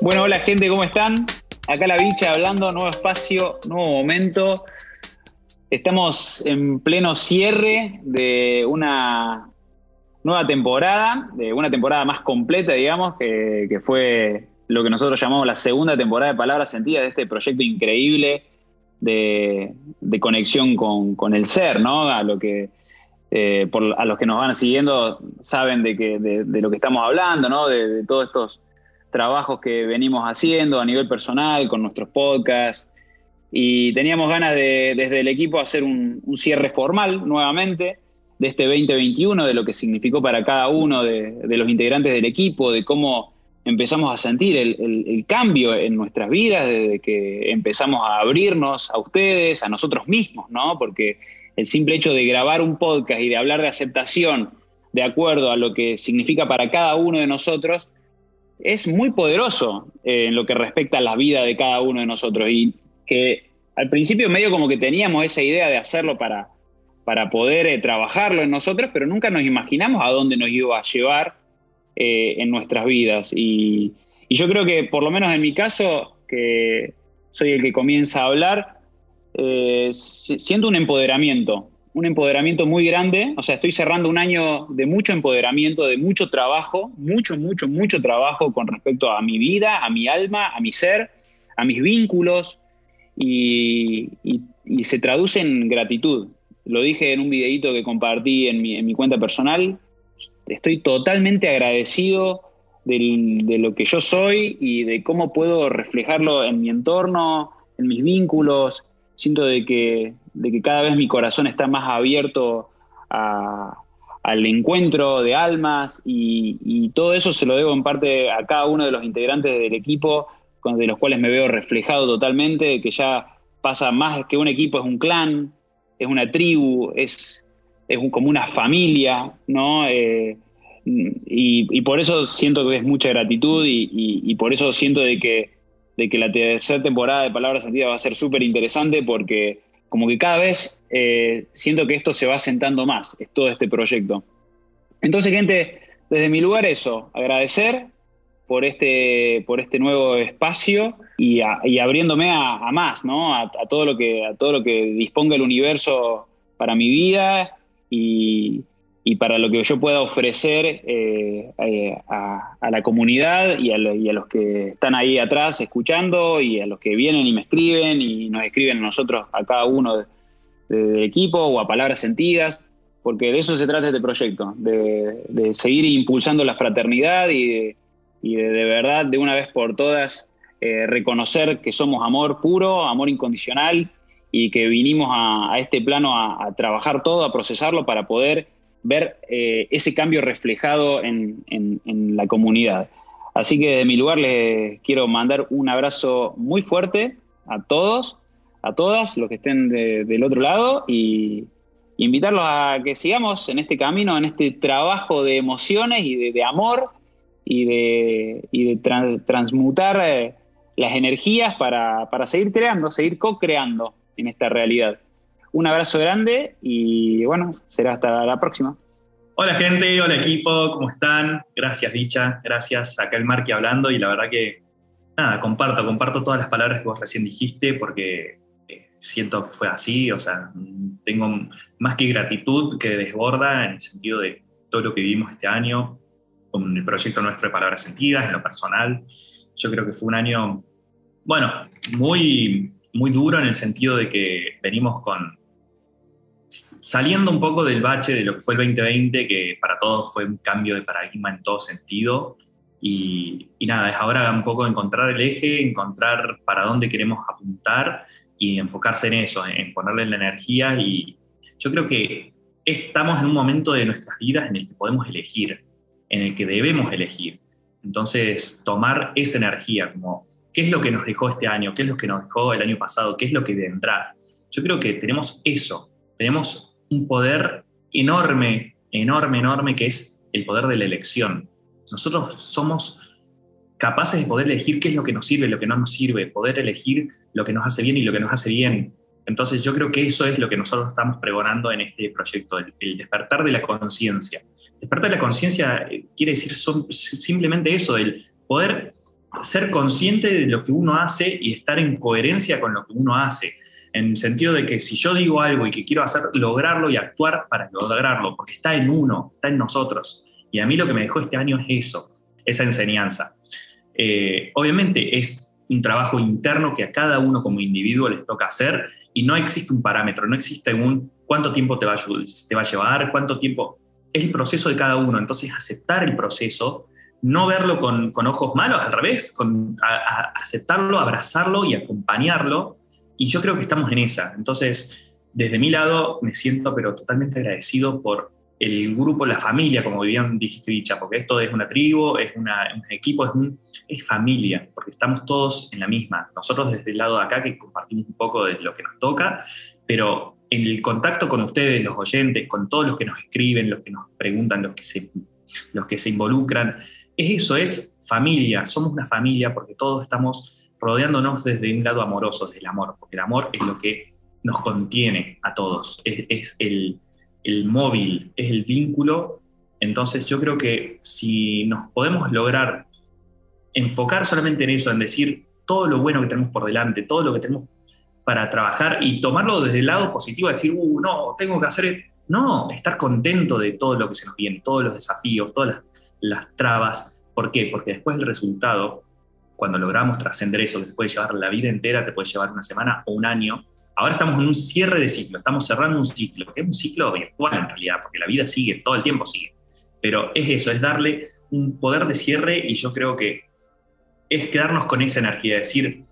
Bueno, hola gente, ¿cómo están? Acá la bicha hablando, nuevo espacio, nuevo momento. Estamos en pleno cierre de una nueva temporada, de una temporada más completa, digamos, que, fue lo que nosotros llamamos la segunda temporada de Palabras Sentidas de este proyecto increíble de, conexión con, el ser, ¿no? A lo que eh, a los que nos van siguiendo saben de, que, de, lo que estamos hablando, ¿no? de todos estos trabajos que venimos haciendo a nivel personal con nuestros podcasts. Y teníamos ganas de, desde el equipo, hacer un, cierre formal nuevamente de este 2021, de lo que significó para cada uno de, los integrantes del equipo, de cómo empezamos a sentir el, cambio en nuestras vidas, desde que empezamos a abrirnos a ustedes, a nosotros mismos, ¿no? Porque el simple hecho de grabar un podcast y de hablar de aceptación de acuerdo a lo que significa para cada uno de nosotros, es muy poderoso eh, en lo que respecta a la vida de cada uno de nosotros y que al principio medio como que teníamos esa idea de hacerlo para, para poder eh, trabajarlo en nosotros, pero nunca nos imaginamos a dónde nos iba a llevar eh, en nuestras vidas. Y, y, yo creo que por lo menos en mi caso, que soy el que comienza a hablar, siento un empoderamiento un empoderamiento muy grande, o sea, estoy cerrando un año de mucho empoderamiento, de mucho trabajo, mucho, mucho, mucho trabajo con respecto a mi vida, a mi alma, a mi ser, a mis vínculos, y, se traduce en gratitud. Lo dije en un videito que compartí en mi, cuenta personal, estoy totalmente agradecido de lo que yo soy y de cómo puedo reflejarlo en mi entorno, en mis vínculos. Siento de que de que cada vez mi corazón está más abierto al encuentro de almas y, todo eso se lo debo en parte a cada uno de los integrantes del equipo, de los cuales me veo reflejado totalmente, que ya pasa más que un equipo, es un clan, es una tribu, es, es como una familia, ¿no? Eh, y, por eso siento que es mucha gratitud y, por eso siento de que, de que la tercera temporada de Palabras Sentidas va a ser súper interesante porque como que cada vez eh, siento que esto se va sentando más, es todo este proyecto. Entonces, gente, desde mi lugar eso, agradecer por este, por este nuevo espacio y, abriéndome a, más, ¿no? A, todo lo que, a todo lo que disponga el universo para mi vida y, y para lo que yo pueda ofrecer eh, eh, a, la comunidad y a, los que están ahí atrás escuchando y a los que vienen y me escriben y nos escriben a nosotros, a cada uno del equipo o a palabras sentidas, porque de eso se trata este proyecto, de, seguir impulsando la fraternidad y de, verdad, de una vez por todas, eh, reconocer que somos amor puro, amor incondicional y que vinimos a, este plano a trabajar todo, a procesarlo para poder ver eh, ese cambio reflejado en, la comunidad. Así que de mi lugar les quiero mandar un abrazo muy fuerte a todos, a todas los que estén del otro lado y invitarlos a que sigamos en este camino, en este trabajo de emociones y de, amor y de, transmutar eh, las energías para, para seguir creando, seguir co-creando en esta realidad. Un abrazo grande y bueno, será hasta la próxima. Hola gente, hola equipo, ¿cómo están? Gracias Dicha, gracias acá el Marque hablando y la verdad que nada, comparto, comparto todas las palabras que vos recién dijiste porque eh, siento que fue así, o sea, tengo más que gratitud que desborda en el sentido de todo lo que vivimos este año con el proyecto nuestro de Palabras Sentidas, en lo personal. Yo creo que fue un año, bueno, muy muy duro en el sentido de que venimos con saliendo un poco del bache de lo que fue el 2020, que para todos fue un cambio de paradigma en todo sentido. Y, nada, es ahora un poco encontrar el eje, encontrar para dónde queremos apuntar y enfocarse en eso, en ponerle la energía. Y yo creo que estamos en un momento de nuestras vidas en el que podemos elegir, en el que debemos elegir. Entonces, tomar esa energía como ¿Qué es lo que nos dejó este año? ¿Qué es lo que nos dejó el año pasado? ¿Qué es lo que vendrá? Yo creo que tenemos eso, tenemos un poder enorme, enorme, enorme, que es el poder de la elección. Nosotros somos capaces de poder elegir qué es lo que nos sirve, lo que no nos sirve, poder elegir lo que nos hace bien y lo que nos hace bien. Entonces yo creo que eso es lo que nosotros estamos pregonando en este proyecto, el, despertar de la conciencia. Despertar de la conciencia eh, quiere decir simplemente eso, el poder ser consciente de lo que uno hace y estar en coherencia con lo que uno hace. En el sentido de que si yo digo algo y que quiero hacer, lograrlo y actuar para lograrlo, porque está en uno, está en nosotros. Y a mí lo que me dejó este año es eso, esa enseñanza. Eh, obviamente es un trabajo interno que a cada uno como individuo les toca hacer y no existe un parámetro, no existe un cuánto tiempo te va a, te va a llevar, cuánto tiempo. Es el proceso de cada uno. Entonces, aceptar el proceso, no verlo con, ojos malos, al revés, con, aceptarlo, abrazarlo y acompañarlo. Y yo creo que estamos en esa. Entonces, desde mi lado, me siento pero totalmente agradecido por el grupo, la familia, como bien dijiste, dicha, porque esto es una tribu, es, un equipo, es, es, familia, porque estamos todos en la misma. Nosotros desde el lado de acá, que compartimos un poco de lo que nos toca, pero en el contacto con ustedes, los oyentes, con todos los que nos escriben, los que nos preguntan, los que se, los que se involucran, es eso, es familia, somos una familia porque todos estamos rodeándonos desde un lado amoroso, desde el amor, porque el amor es lo que nos contiene a todos, es el el móvil, es el vínculo. Entonces yo creo que si nos podemos lograr enfocar solamente en eso, en decir todo lo bueno que tenemos por delante, todo lo que tenemos para trabajar y tomarlo desde el lado positivo, decir, uh, no, tengo que hacer, no, estar contento de todo lo que se nos viene, todos los desafíos, todas las, las trabas. ¿Por qué? Porque después el resultado, cuando logramos trascender eso, que te puede llevar la vida entera, te puede llevar una semana o un año, Ahora estamos en un cierre de ciclo, estamos cerrando un ciclo, que es un ciclo virtual en realidad, porque la vida sigue, todo el tiempo sigue. Pero es eso, es darle un poder de cierre y yo creo que es quedarnos con esa energía, decir,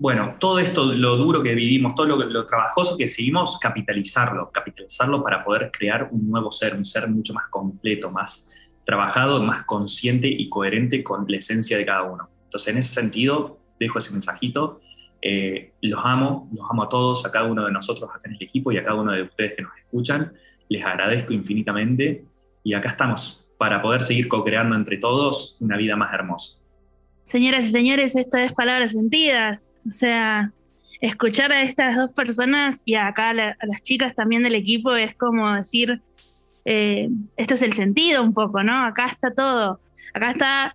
bueno, todo esto, lo duro que vivimos, todo lo, lo trabajoso que seguimos, capitalizarlo, capitalizarlo para poder crear un nuevo ser, un ser mucho más completo, más trabajado, más consciente y coherente con la esencia de cada uno. Entonces, en ese sentido, dejo ese mensajito eh, los amo, los amo a todos, a cada uno de nosotros acá en el equipo y a cada uno de ustedes que nos escuchan. Les agradezco infinitamente y acá estamos para poder seguir co-creando entre todos una vida más hermosa. Señoras y señores, esto es palabras sentidas. O sea, escuchar a estas dos personas y acá a, las chicas también del equipo es como decir, eh, esto es el sentido un poco, ¿no? Acá está todo. Acá está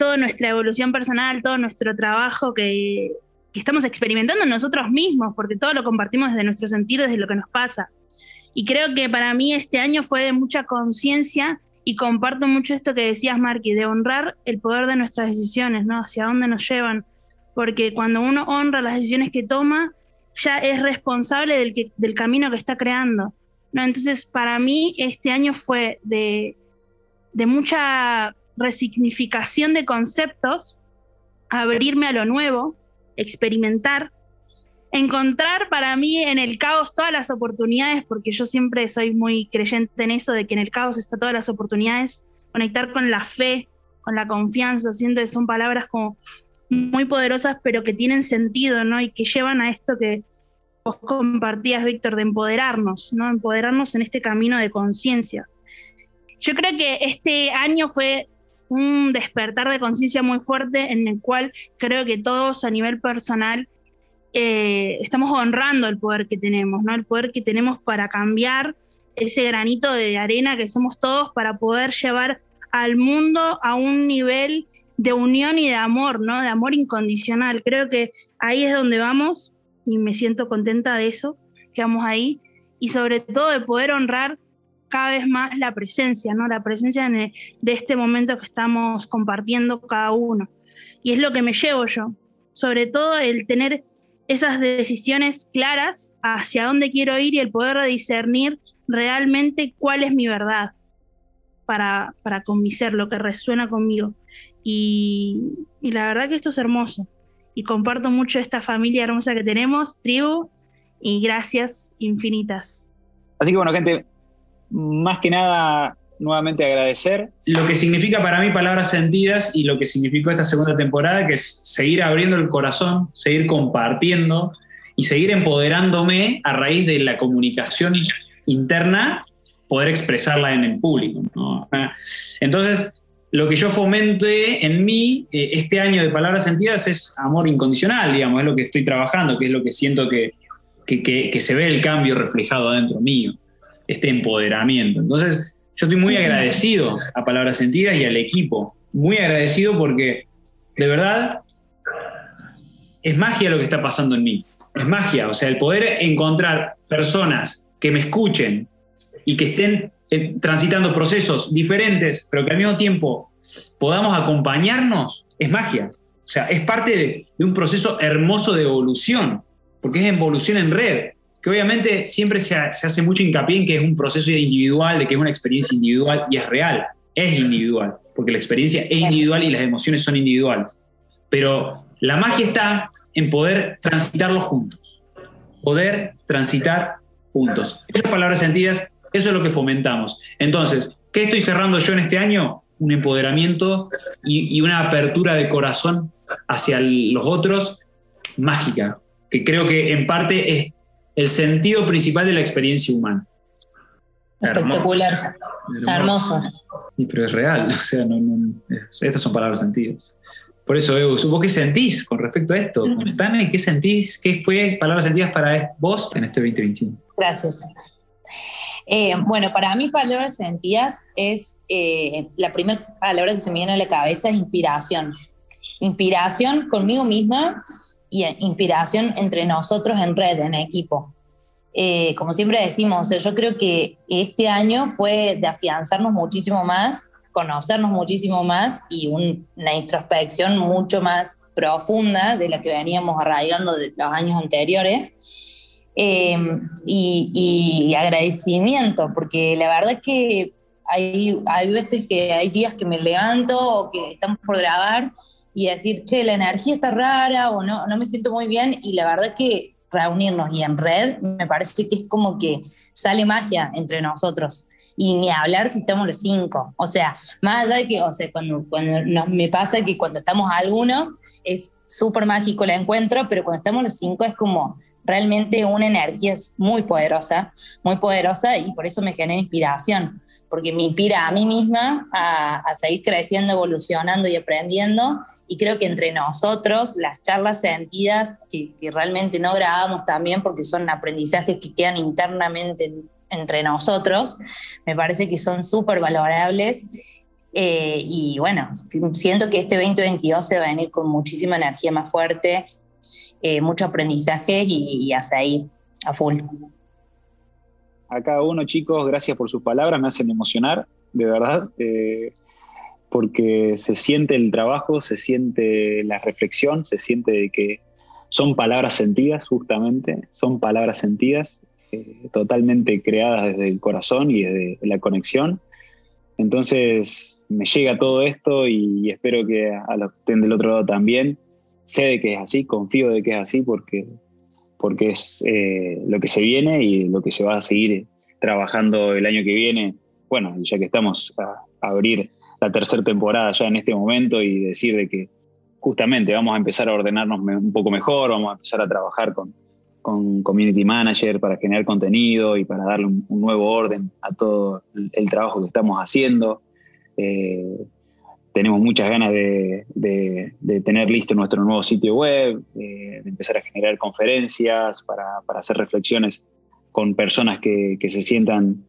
toda nuestra evolución personal, todo nuestro trabajo que que estamos experimentando nosotros mismos, porque todo lo compartimos desde nuestro sentido, desde lo que nos pasa. Y creo que para mí este año fue de mucha conciencia y comparto mucho esto que decías, Marky, de honrar el poder de nuestras decisiones, ¿no? Hacia dónde nos llevan. Porque cuando uno honra las decisiones que toma, ya es responsable del, del camino que está creando. ¿no? Entonces, para mí, este año fue de, de mucha resignificación de conceptos, abrirme a lo nuevo, experimentar, encontrar para mí en el caos todas las oportunidades, porque yo siempre soy muy creyente en eso, de que en el caos está todas las oportunidades, conectar con la fe, con la confianza, siento que son palabras como muy poderosas, pero que tienen sentido, ¿no? Y que llevan a esto que vos compartías, Víctor, de empoderarnos, ¿no? Empoderarnos en este camino de conciencia. Yo creo que este año fue un despertar de conciencia muy fuerte en el cual creo que todos a nivel personal eh, estamos honrando el poder que tenemos, ¿no? El poder que tenemos para cambiar ese granito de arena que somos todos para poder llevar al mundo a un nivel de unión y de amor, ¿no? De amor incondicional. Creo que ahí es donde vamos y me siento contenta de eso, que vamos ahí y sobre todo de poder honrar cada vez más la presencia, ¿no? La presencia de este momento que estamos compartiendo cada uno. Y es lo que me llevo yo. Sobre todo el tener esas decisiones claras hacia dónde quiero ir y el poder discernir realmente cuál es mi verdad para, para con mi ser, lo que resuena conmigo. Y, y la verdad que esto es hermoso. Y comparto mucho esta familia hermosa que tenemos, tribu, y gracias infinitas. Así que bueno, gente, más que nada, nuevamente agradecer. Lo que significa para mí palabras sentidas y lo que significó esta segunda temporada, que es seguir abriendo el corazón, seguir compartiendo y seguir empoderándome a raíz de la comunicación interna, poder expresarla en el público. Ah, entonces, lo que yo fomente en mí eh, este año de palabras sentidas es amor incondicional, digamos, es lo que estoy trabajando, que es lo que siento que, que, que se ve el cambio reflejado adentro mío este empoderamiento. Entonces, yo estoy muy agradecido a Palabras Sentidas y al equipo, muy agradecido porque de verdad, es magia lo que está pasando en mí. Es magia, o sea, el poder encontrar personas que me escuchen y que estén eh, transitando procesos diferentes, pero que al mismo tiempo podamos acompañarnos, es magia. O sea, es parte de, un proceso hermoso de evolución, porque es evolución en red, que obviamente siempre se, hace mucho hincapié en que es un proceso individual, de que es una experiencia individual y es real, es individual, porque la experiencia es individual y las emociones son individuales. Pero la magia está en poder transitarlos juntos, poder transitar juntos. Esas palabras sentidas, eso es lo que fomentamos. Entonces, ¿qué estoy cerrando yo en este año? Un empoderamiento y, una apertura de corazón hacia los otros mágica, que creo que en parte es el sentido principal de la experiencia humana. Espectacular, hermoso. pero es real, o sea, estas son palabras sentidas. Por eso, Evo, ¿vos qué sentís con respecto a esto? Contame qué sentís, qué fue palabras sentidas para vos en este 2021. Gracias. Eh, bueno, para mí palabras sentidas es, eh, la primera palabra que se me viene a la cabeza es inspiración. Inspiración conmigo misma y inspiración entre nosotros en red, en equipo. Eh, como siempre decimos, yo creo que este año fue de afianzarnos muchísimo más conocernos muchísimo más y una introspección mucho más profunda de la que veníamos arraigando de los años anteriores. Em, y, agradecimiento, porque la verdad es que hay, hay veces que hay días que me levanto o que estamos por grabar y decir, che, la energía está rara o no, no me siento muy bien y la verdad que reunirnos y en red me parece que es como que sale magia entre nosotros y ni hablar si estamos los cinco. O sea, más allá de que, o sea, cuando, cuando me pasa que cuando estamos algunos es súper mágico el encuentro, pero cuando estamos los cinco es como realmente una energía muy poderosa, muy poderosa y por eso me genera inspiración, porque me inspira a mí misma a, a, seguir creciendo, evolucionando y aprendiendo y creo que entre nosotros las charlas sentidas que, que realmente no grabamos también porque son aprendizajes que quedan internamente entre nosotros, me parece que son súper valorables. Eh, y bueno, siento que este 2022 se va a venir con muchísima energía más fuerte, eh, mucho aprendizaje y, a seguir a full. A cada uno, chicos, gracias por sus palabras, me hacen emocionar, de verdad, eh, porque se siente el trabajo, se siente la reflexión, se siente que son palabras sentidas, justamente, son palabras sentidas eh, totalmente creadas desde el corazón y desde la conexión. Entonces me llega todo esto y espero que a los que estén del otro lado también, sé de que es así, confío de que es así porque, porque es eh, lo que se viene y lo que se va a seguir trabajando el año que viene. Bueno, ya que estamos a, abrir la tercera temporada ya en este momento y decir de que justamente vamos a empezar a ordenarnos un poco mejor, vamos a empezar a trabajar con, con community manager para generar contenido y para darle un, nuevo orden a todo el, trabajo que estamos haciendo. Eh, tenemos muchas ganas de, tener listo nuestro nuevo sitio web, de empezar a generar conferencias para, hacer reflexiones con personas que, se sientan,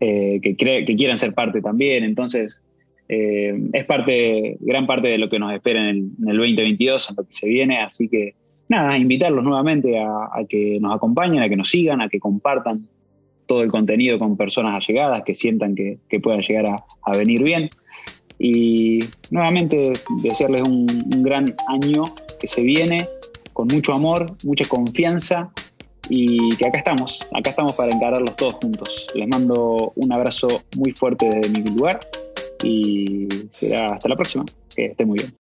eh, que, que quieran ser parte también. Entonces, eh, es parte, gran parte de lo que nos espera en el, en el 2022, en lo que se viene, así que nada, invitarlos nuevamente a, que nos acompañen, a que nos sigan, a que compartan todo el contenido con personas allegadas, que sientan que, puedan llegar a, venir bien. Y nuevamente desearles un, un gran año que se viene, con mucho amor, mucha confianza y que acá estamos, acá estamos para encararlos todos juntos. Les mando un abrazo muy fuerte desde mi lugar y será hasta la próxima. Que esté muy bien.